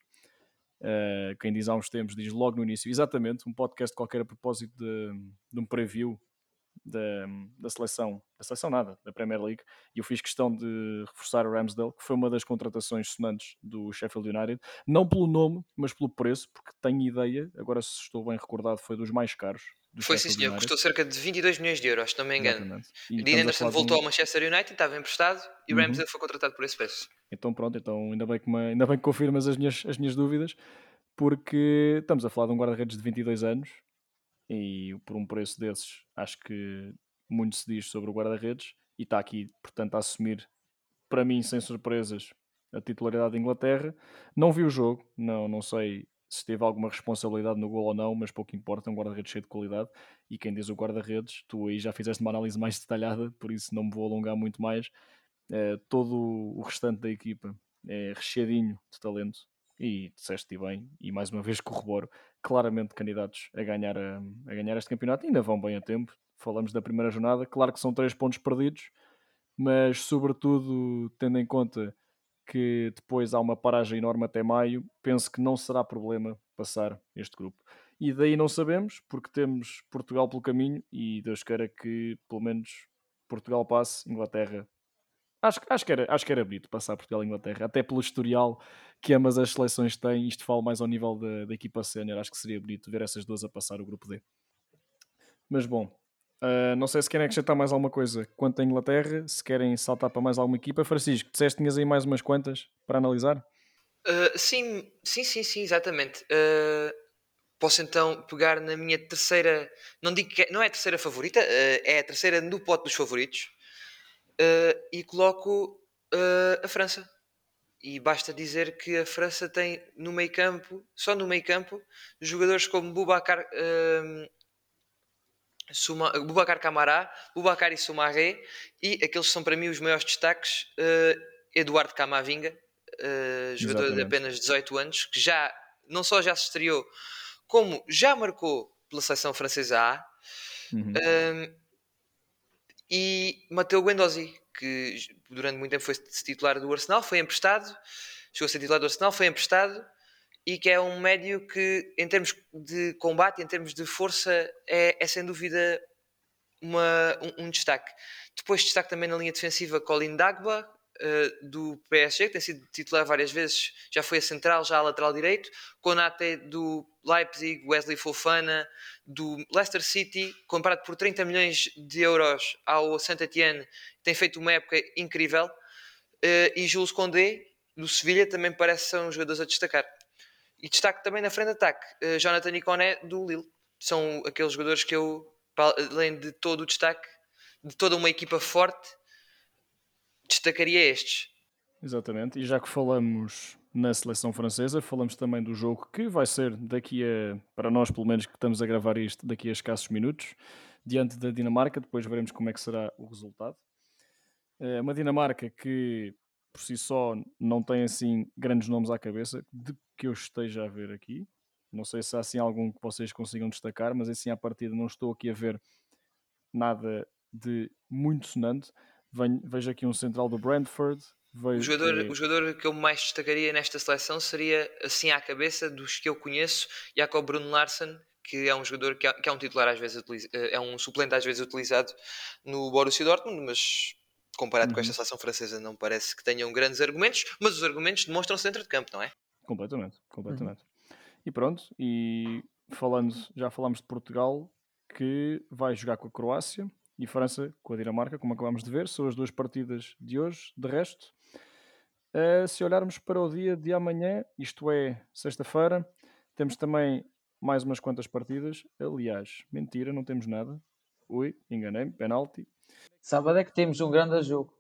Uh, quem diz há uns tempos diz logo no início, exatamente, um podcast qualquer a propósito de, de um preview da, da seleção, da seleção nada, da Premier League, e eu fiz questão de reforçar o Ramsdale, que foi uma das contratações sonantes do Sheffield United, não pelo nome, mas pelo preço, porque tenho ideia, agora se estou bem recordado, foi dos mais caros foi sim, senhor. Custou cerca de 22 milhões de euros, se não me engano. Dean Anderson voltou ao Manchester United, estava emprestado e o uhum. Ramsey foi contratado por esse preço. Então pronto, então ainda bem que, me, ainda bem que confirmas as minhas, as minhas dúvidas, porque estamos a falar de um guarda-redes de 22 anos e por um preço desses acho que muito se diz sobre o guarda-redes e está aqui, portanto, a assumir, para mim, sem surpresas, a titularidade da Inglaterra. Não vi o jogo, não, não sei se teve alguma responsabilidade no gol ou não, mas pouco importa, é um guarda-redes cheio de qualidade. E quem diz o guarda-redes, tu aí já fizeste uma análise mais detalhada, por isso não me vou alongar muito mais. É, todo o restante da equipa é recheadinho de talento e disseste bem, e mais uma vez corroboro, claramente candidatos a ganhar, a, a ganhar este campeonato, ainda vão bem a tempo. Falamos da primeira jornada, claro que são três pontos perdidos, mas sobretudo tendo em conta que depois há uma paragem enorme até maio, penso que não será problema passar este grupo. E daí não sabemos, porque temos Portugal pelo caminho e Deus queira que pelo menos Portugal passe, Inglaterra. Acho, acho, que era, acho que era bonito passar Portugal e Inglaterra, até pelo historial que ambas as seleções têm. Isto fala mais ao nível da, da equipa sénior. Acho que seria bonito ver essas duas a passar o grupo D. Mas bom, uh, não sei se querem acrescentar mais alguma coisa quanto à Inglaterra, se querem saltar para mais alguma equipa. Francisco, disseste que tinhas aí mais umas quantas para analisar? Uh, sim, sim, sim, sim, exatamente. Uh, posso então pegar na minha terceira, não digo que é, não é a terceira favorita, é a terceira no pote dos favoritos, e coloco a França. E basta dizer que a França tem no meio campo, só no meio campo, jogadores como Boubacar, Suma, Boubacar Camará, Boubacar e Soumaré, e aqueles que são para mim os maiores destaques, Eduardo Camavinga, jogador Exatamente. de apenas 18 anos, que já não só já se estreou como já marcou pela seleção francesa A, uhum. um, e Mateo Guendouzi, que durante muito tempo foi titular do Arsenal, foi emprestado, chegou a ser titular do Arsenal, foi emprestado e que é um médio que, em termos de combate, em termos de força, é, é sem dúvida uma, um, um, destaque. Depois destaque também na linha defensiva Colin Dagba, uh, do PSG, que tem sido titular várias vezes, já foi a central, já a lateral direito, Konate do Leipzig, Wesley Fofana do Leicester City, comprado por 30 milhões de euros ao Saint-Etienne, tem feito uma época incrível, uh, e Jules Condé do Sevilha também parece ser um jogador a destacar. E destaque também na frente de ataque, uh, Jonathan Iconé do Lille. São aqueles jogadores que eu, além de todo o destaque, de toda uma equipa forte, destacaria estes. Exatamente, e já que falamos na seleção francesa, falamos também do jogo que vai ser daqui a, para nós pelo menos que estamos a gravar isto, daqui a escassos minutos, diante da Dinamarca, depois veremos como é que será o resultado. É uma Dinamarca que por si só não tem assim grandes nomes à cabeça, de que eu esteja a ver aqui. Não sei se há assim algum que vocês consigam destacar, mas assim à partida não estou aqui a ver nada de muito sonante. Vejo aqui um central do Brentford. O jogador, que... o jogador que eu mais destacaria nesta seleção seria, assim à cabeça, dos que eu conheço, Jacob Bruno Larsen, que é um jogador que é, que é um titular às vezes é um suplente às vezes utilizado no Borussia Dortmund, mas comparado uhum. com esta seleção francesa não parece que tenham grandes argumentos, mas os argumentos demonstram-se dentro de campo, não é? Completamente, completamente. Uhum. E pronto, e falando, já falamos de Portugal, que vai jogar com a Croácia, e França com a Dinamarca, como acabamos de ver, são as duas partidas de hoje. De resto, uh, se olharmos para o dia de amanhã, isto é sexta-feira, temos também mais umas quantas partidas. Aliás, mentira, não temos nada. Ui, enganei-me, penalti. Sábado é que temos um grande jogo.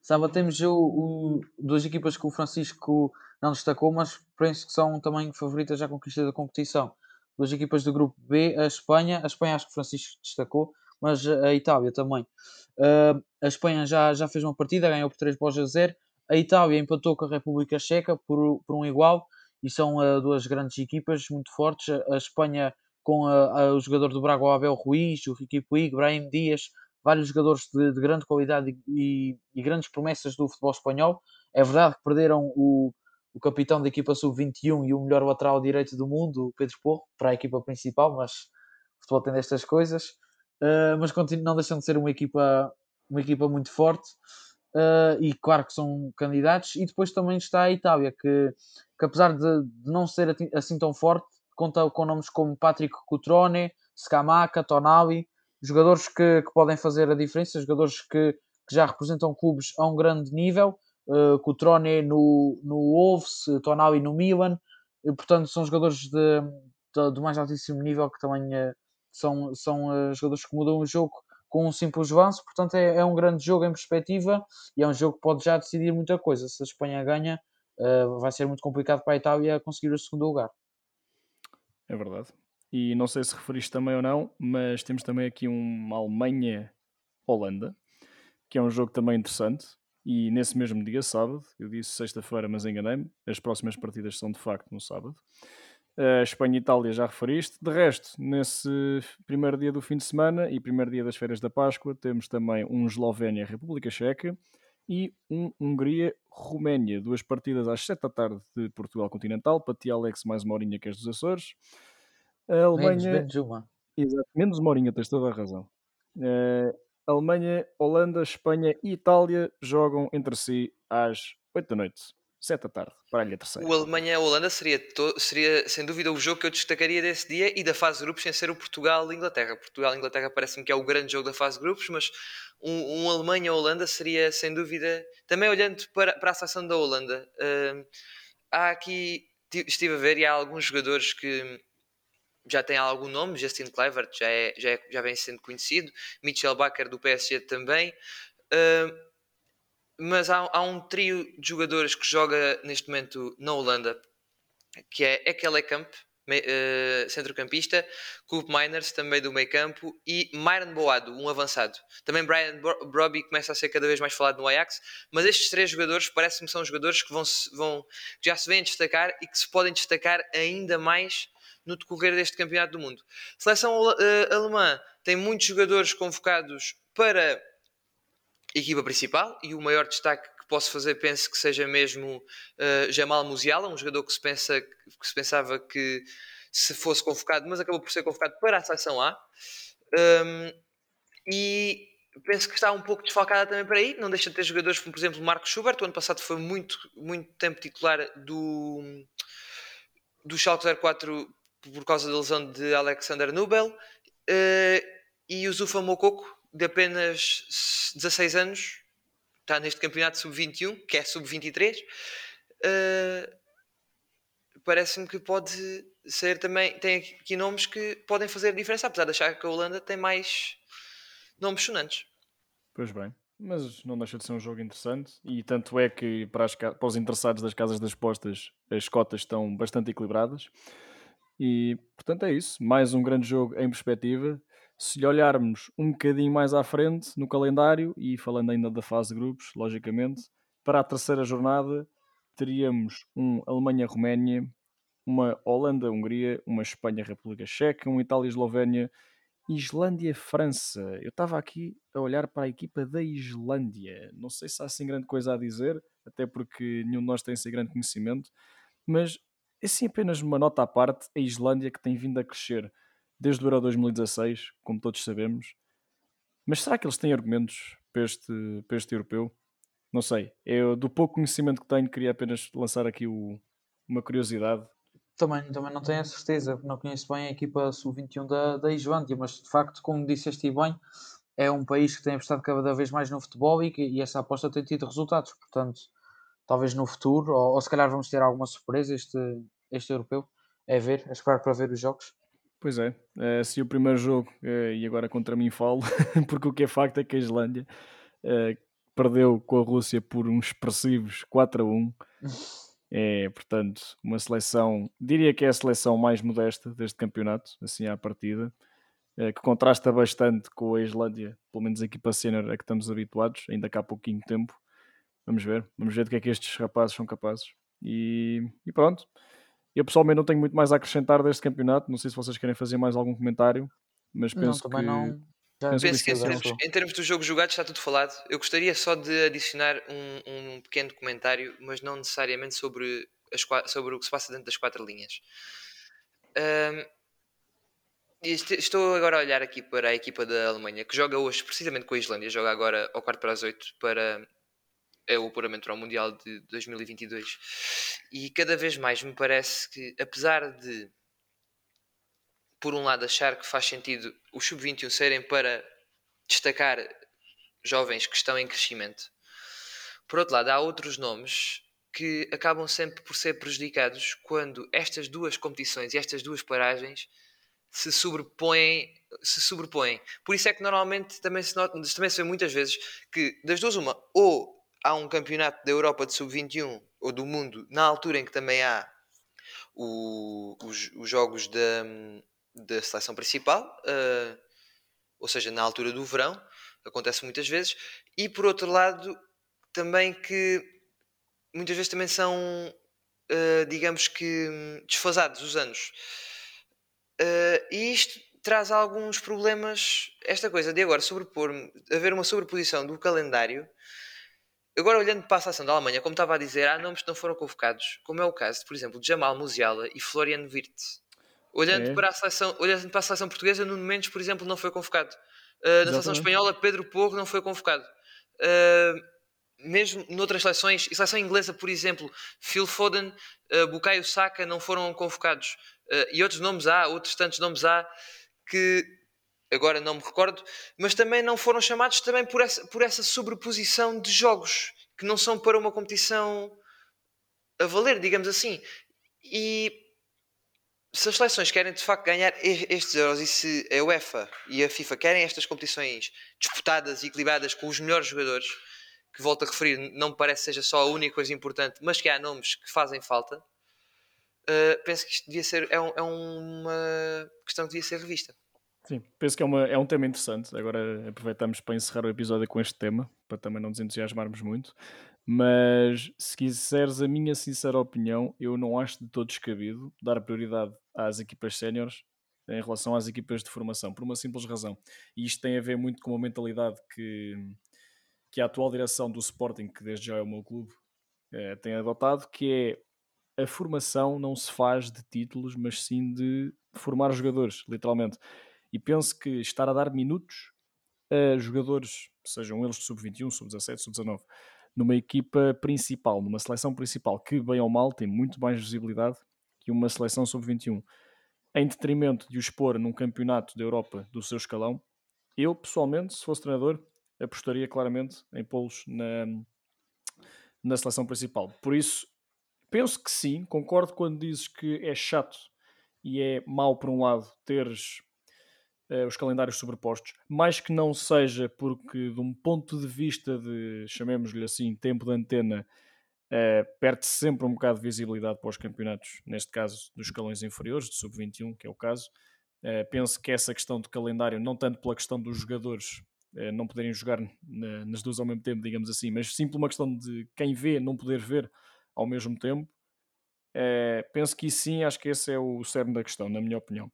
Sábado temos o, o, duas equipas que o Francisco não destacou, mas penso que são também favoritas à conquista da competição. Duas equipas do grupo B, a Espanha. A Espanha acho que Francisco destacou mas a Itália também. Uh, a Espanha já, já fez uma partida, ganhou por 3 bolas a 0. A Itália empatou com a República Checa por, por um igual e são uh, duas grandes equipas muito fortes. A, a Espanha com a, a, o jogador do Braga, o Abel Ruiz, o Ricky Puig, Brahim Dias, vários jogadores de, de grande qualidade e, e, grandes promessas do futebol espanhol. É verdade que perderam o, o capitão da equipa sub-21 e o melhor lateral direito do mundo, o Pedro Porro, para a equipa principal, mas o futebol tem destas coisas uh, mas continu, não deixam de ser uma equipa, uma equipa muito forte uh, e claro que são candidatos. E depois também está a Itália, que, que apesar de, de não ser assim tão forte, conta com nomes como Patrick Cutrone, Scamaca, Tonali, jogadores que, que podem fazer a diferença, jogadores que, que já representam clubes a um grande nível. Uh, Cutrone no, no Wolves, Tonali no Milan, e, portanto são jogadores de, de, de mais altíssimo nível que também uh, são, são jogadores que mudam o jogo com um simples avanço, portanto é, é, um grande jogo em perspectiva e é um jogo que pode já decidir muita coisa. Se a Espanha ganha, uh, vai ser muito complicado para a Itália conseguir o segundo lugar. É verdade. E não sei se referiste também ou não, mas temos também aqui uma Alemanha-Holanda, que é um jogo também interessante. E nesse mesmo dia, sábado, eu disse sexta-feira, mas enganei-me, as próximas partidas são de facto no sábado. Uh, Espanha e Itália já referiste. De resto, nesse primeiro dia do fim de semana e primeiro dia das férias da Páscoa, temos também um Eslovénia-República Checa e um Hungria-Roménia. Duas partidas às 7 da tarde de Portugal Continental. Para ti, Alex, mais uma horinha que és dos Açores. A Alemanha. Menos, menos Exato, menos uma horinha, tens toda a razão. Uh, Alemanha, Holanda, Espanha e Itália jogam entre si às 8 da noite. 7 da tarde, para a terceira. O Alemanha-Holanda seria, seria sem dúvida o jogo que eu destacaria desse dia e da fase de grupos sem ser o Portugal-Inglaterra. Portugal-Inglaterra parece-me que é o grande jogo da fase de grupos, mas um, um Alemanha-Holanda seria sem dúvida. Também olhando para, para a seleção da Holanda, uh, há aqui, estive a ver e há alguns jogadores que já têm algum nome. Justin Kluivert já, é, já, é, já vem sendo conhecido, Mitchell Bakker do PSG também. Uh, mas há, há, um trio de jogadores que joga neste momento na Holanda, que é Ekele Camp, uh, centrocampista, Coop Miners, também do meio campo, e Myron Boado, um avançado. Também Brian Brobby começa a ser cada vez mais falado no Ajax, mas estes três jogadores parece-me são jogadores que vão, vão, já se vêm destacar e que se podem destacar ainda mais no decorrer deste campeonato do mundo. A seleção uh, alemã tem muitos jogadores convocados para equipa principal e o maior destaque que posso fazer penso que seja mesmo uh, Jamal Musiala, um jogador que se, pensa, que se pensava que se fosse convocado, mas acabou por ser convocado para a seleção A. Um, e penso que está um pouco desfalcada também para aí. Não deixa de ter jogadores como, por exemplo, Marco Schubert. O ano passado foi muito, muito tempo titular do, do Schalke 04 por causa da lesão de Alexander Nubel. Uh, e o Zufa Mokoko, de apenas 16 anos, está neste campeonato sub-21, que é sub-23, uh, parece-me que pode ser também. Tem aqui nomes que podem fazer diferença, apesar de achar que a Holanda tem mais nomes sonantes. Pois bem, mas não deixa de ser um jogo interessante e tanto é que para, as, para os interessados das casas das postas as cotas estão bastante equilibradas. E portanto é isso, mais um grande jogo em perspectiva se lhe olharmos um bocadinho mais à frente no calendário, e falando ainda da fase de grupos, logicamente, para a terceira jornada teríamos um Alemanha-Roménia, uma Holanda-Hungria, uma Espanha-República Checa, um Itália-Eslovénia, Islândia-França. Eu estava aqui a olhar para a equipa da Islândia. Não sei se há assim grande coisa a dizer, até porque nenhum de nós tem esse grande conhecimento, mas assim apenas uma nota à parte, a Islândia que tem vindo a crescer desde o Euro 2016, como todos sabemos. Mas será que eles têm argumentos para este, para este europeu? Não sei. Eu, do pouco conhecimento que tenho, queria apenas lançar aqui o, uma curiosidade. Também, também não tenho a certeza, não conheço bem a equipa sub-21 da, da Islândia, mas de facto, como disseste bem, é um país que tem apostado cada vez mais no futebol e, que, e essa aposta tem tido resultados. Portanto, talvez no futuro, ou, ou se calhar vamos ter alguma surpresa este, este europeu. É ver, é esperar para ver os jogos. Pois é, uh, se o primeiro jogo, uh, e agora contra mim falo, porque o que é facto é que a Islândia uh, perdeu com a Rússia por uns expressivos 4 a 1. É, portanto, uma seleção, diria que é a seleção mais modesta deste campeonato, assim à partida, que contrasta bastante com a Islândia, pelo menos a equipa sénior a que estamos habituados, ainda cá há pouquinho tempo. Vamos ver, vamos ver do que é que estes rapazes são capazes. E, e pronto. Eu pessoalmente não tenho muito mais a acrescentar deste campeonato. Não sei se vocês querem fazer mais algum comentário, mas penso não, que. Não. Já penso que em termos, em termos, do jogo jogado está tudo falado. Eu gostaria só de adicionar um, um pequeno comentário, mas não necessariamente sobre, as, sobre o que se passa dentro das quatro linhas. Um, estou agora a olhar aqui para a equipa da Alemanha, que joga hoje precisamente com a Islândia, joga agora ao quarto para as oito para é o apuramento ao Mundial de 2022. E cada vez mais me parece que, apesar de, por um lado, achar que faz sentido os sub-21 serem para destacar jovens que estão em crescimento, por outro lado, há outros nomes que acabam sempre por ser prejudicados quando estas duas competições e estas duas paragens se sobrepõem, se sobrepõem. Por isso é que normalmente também se, nota, também se vê muitas vezes que das duas uma, ou há um campeonato da Europa de sub-21 ou do mundo na altura em que também há o, os, os, jogos da, da seleção principal, uh, ou seja, na altura do verão, acontece muitas vezes, e por outro lado, também que muitas vezes também são, uh, digamos que, desfasados os anos. Uh, e isto traz alguns problemas, esta coisa de agora sobrepor, haver uma sobreposição do calendário Agora, olhando para a seleção da Alemanha, como estava a dizer, há nomes que não foram convocados, como é o caso, por exemplo, de Jamal Musiala e Florian Wirtz. Olhando, É. para a seleção, olhando para a seleção portuguesa, Nuno Mendes, por exemplo, não foi convocado. Uh, na seleção espanhola, Pedro Porro não foi convocado. Uh, mesmo noutras seleções, e seleção inglesa, por exemplo, Phil Foden, uh, Bukayo Saka não foram convocados. Uh, e outros nomes há, outros tantos nomes há, que agora não me recordo, mas também não foram chamados também por essa, por essa sobreposição de jogos, que não são para uma competição a valer, digamos assim. E se as seleções querem de facto ganhar estes euros e se a UEFA e a FIFA querem estas competições disputadas e equilibradas com os melhores jogadores, que volto a referir, não me parece seja só a única coisa importante, mas que há nomes que fazem falta, uh, penso que isto devia ser é, um- é uma questão que devia ser revista. Sim, penso que é, uma, é um tema interessante. Agora aproveitamos para encerrar o episódio com este tema, para também não nos entusiasmarmos muito. Mas se quiseres a minha sincera opinião, eu não acho de todo descabido dar prioridade às equipas séniores em relação às equipas de formação, por uma simples razão. E isto tem a ver muito com a mentalidade que, que a atual direção do Sporting, que desde já é o meu clube, eh, tem adotado, que é a formação não se faz de títulos, mas sim de formar jogadores, literalmente. E penso que estar a dar minutos a jogadores, sejam eles de sub-21, sub-17, sub-19, numa equipa principal, numa seleção principal, que bem ou mal tem muito mais visibilidade que uma seleção sub-21, em detrimento de os expor num campeonato da Europa do seu escalão, eu pessoalmente, se fosse treinador, apostaria claramente em pô-los na, na seleção principal. Por isso, penso que sim, concordo quando dizes que é chato e é mau por um lado teres os calendários sobrepostos, mais que não seja porque de um ponto de vista de, chamemos-lhe assim, tempo de antena, eh, perde-se sempre um bocado de visibilidade para os campeonatos, neste caso dos escalões inferiores, de sub-21, que é o caso. Eh, penso que essa questão de calendário, não tanto pela questão dos jogadores eh, não poderem jogar na- nas duas ao mesmo tempo, digamos assim, mas sim por uma questão de quem vê não poder ver ao mesmo tempo, eh, penso que sim, acho que esse é o cerne da questão, na minha opinião.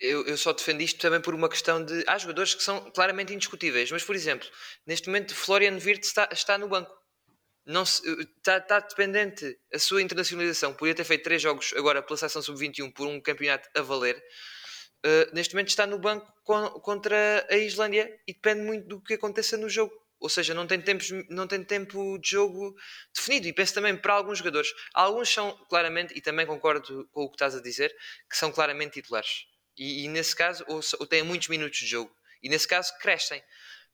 Eu, eu só defendo isto também por uma questão de. Há jogadores que são claramente indiscutíveis, mas por exemplo, neste momento Florian Wirtz está, está no banco. Não se, está, está dependente a sua internacionalização. Podia ter feito três jogos agora pela seleção sub-21 por um campeonato a valer. Uh, neste momento está no banco con- contra a Islândia e depende muito do que aconteça no jogo. Ou seja, não tem, tempos, não tem tempo de jogo definido. E penso também para alguns jogadores. Alguns são claramente, e também concordo com o que estás a dizer, que são claramente titulares. E, e nesse caso, ou, ou têm muitos minutos de jogo. E nesse caso, crescem.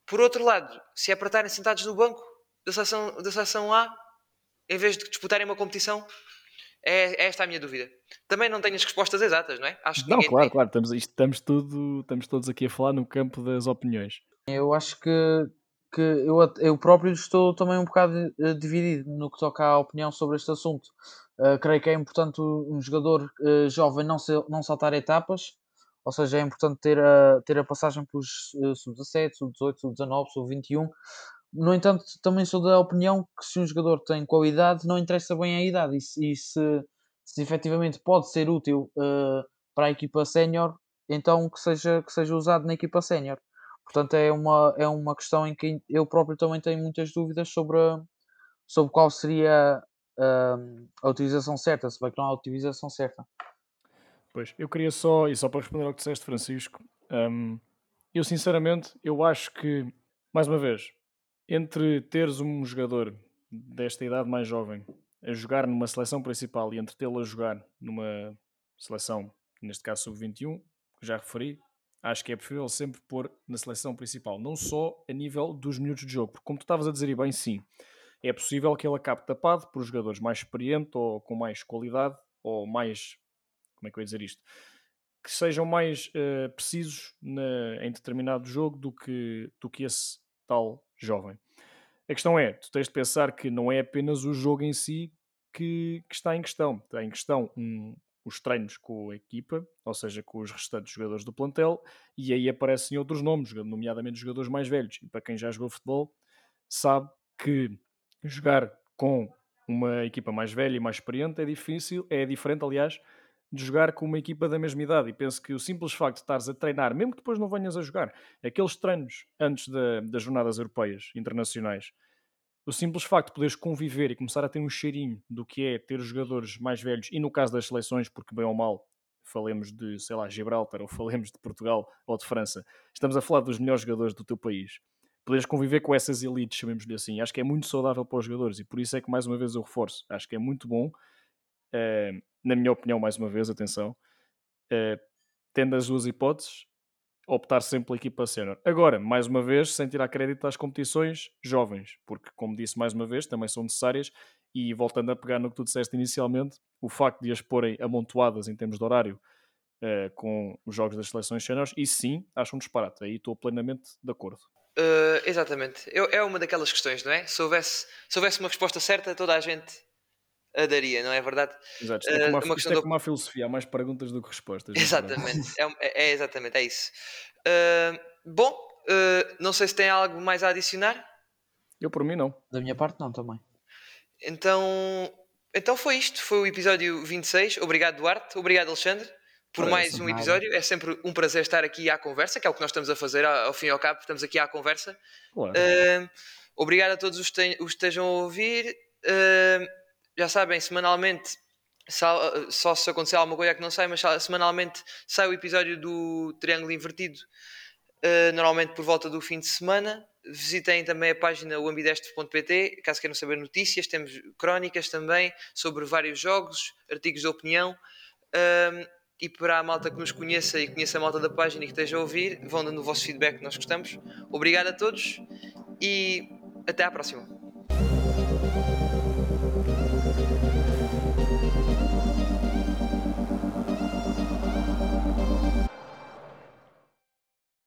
Por outro lado, se é para estarem sentados no banco da seleção, da seleção A, em vez de disputarem uma competição, é, é esta a minha dúvida. Também não tenho as respostas exatas, não é? Acho que Não, claro, tem. claro, estamos, isto- estamos, tudo, estamos todos aqui a falar no campo das opiniões. Eu acho que, que eu, eu próprio estou também um bocado eh, dividido no que toca à opinião sobre este assunto. Eh, creio que é importante um jogador eh, jovem não, se, não saltar etapas, ou seja, é importante ter a, ter a passagem pelos eh, sub-17, sub-18, sub-19, sub-21. No entanto, também sou da opinião que se um jogador tem qualidade, não interessa bem a idade, e se, e se, se efetivamente pode ser útil eh, para a equipa sénior, então que seja, que seja usado na equipa sénior. Portanto, é uma, é uma questão em que eu próprio também tenho muitas dúvidas sobre, a- sobre qual seria hum, a utilização certa, se bem que não há utilização certa. Pois, eu queria só, e só para responder ao que disseste, Francisco, hum, eu sinceramente, eu acho que, mais uma vez, entre teres um jogador desta idade mais jovem a jogar numa seleção principal e entre tê-lo a jogar numa seleção, neste caso sub-21, que já referi, acho que é preferível sempre pôr na seleção principal, não só a nível dos minutos de jogo, porque como tu estavas a dizer e bem, sim, é possível que ele acabe tapado por jogadores mais experientes ou com mais qualidade ou mais como é que eu ia dizer isto? Que sejam mais eh, precisos na- em determinado jogo do que, do que esse tal jovem. A questão é, tu tens de pensar que não é apenas o jogo em si que, que está em questão. Está em questão um, os treinos com a equipa, ou seja, com os restantes jogadores do plantel, e aí aparecem outros nomes, nomeadamente jogadores mais velhos. E para quem já jogou futebol, sabe que jogar com uma equipa mais velha e mais experiente é difícil, é diferente, aliás, de jogar com uma equipa da mesma idade. E penso que o simples facto de estares a treinar, mesmo que depois não venhas a jogar, aqueles treinos antes da- das jornadas europeias internacionais, o simples facto de poderes conviver e começar a ter um cheirinho do que é ter jogadores mais velhos, e no caso das seleções, porque bem ou mal falemos de, sei lá, Gibraltar, ou falemos de Portugal ou de França, estamos a falar dos melhores jogadores do teu país. Poderes conviver com essas elites, chamemos-lhe assim, acho que é muito saudável para os jogadores e por isso é que, mais uma vez, eu reforço. Acho que é muito bom, uh, na minha opinião, mais uma vez, atenção, uh, tendo as duas hipóteses, optar sempre pela equipa sénior. Agora, mais uma vez, sem tirar crédito às competições jovens, porque, como disse mais uma vez, também são necessárias e voltando a pegar no que tu disseste inicialmente, o facto de as porem amontoadas em termos de horário uh, com os jogos das seleções séniores, e sim, acho um disparate. Aí estou plenamente de acordo. Uh, exatamente. Eu, é uma daquelas questões, não é? Se houvesse, se houvesse uma resposta certa, toda a gente a daria, não é verdade? Exato. Isto é, como, uh, uma, isto é do... como uma filosofia, há mais perguntas do que respostas. Exatamente. É, é, é, exatamente, é isso. Uh, bom, não sei se tem algo mais a adicionar. Eu, por mim, não. Da minha parte, não, também. Então, então foi isto, foi o episódio 26. Obrigado, Duarte. Obrigado, Alexandre, por mais um episódio. É sempre um prazer estar aqui à conversa, que é o que nós estamos a fazer ao, fim e ao cabo. Estamos aqui à conversa. Uh, obrigado a todos os que estejam a ouvir. Uh, já sabem, semanalmente, só, se acontecer alguma coisa que não sai, mas semanalmente sai o episódio do Triângulo Invertido, uh, normalmente por volta do fim de semana. Visitem também a página ambidestro.pt, caso queiram saber notícias. Temos crónicas também sobre vários jogos, artigos de opinião. Um, e para a malta que nos conheça e conheça a malta da página e que esteja a ouvir, vão dando o vosso feedback nós gostamos. Obrigado a todos e até à próxima.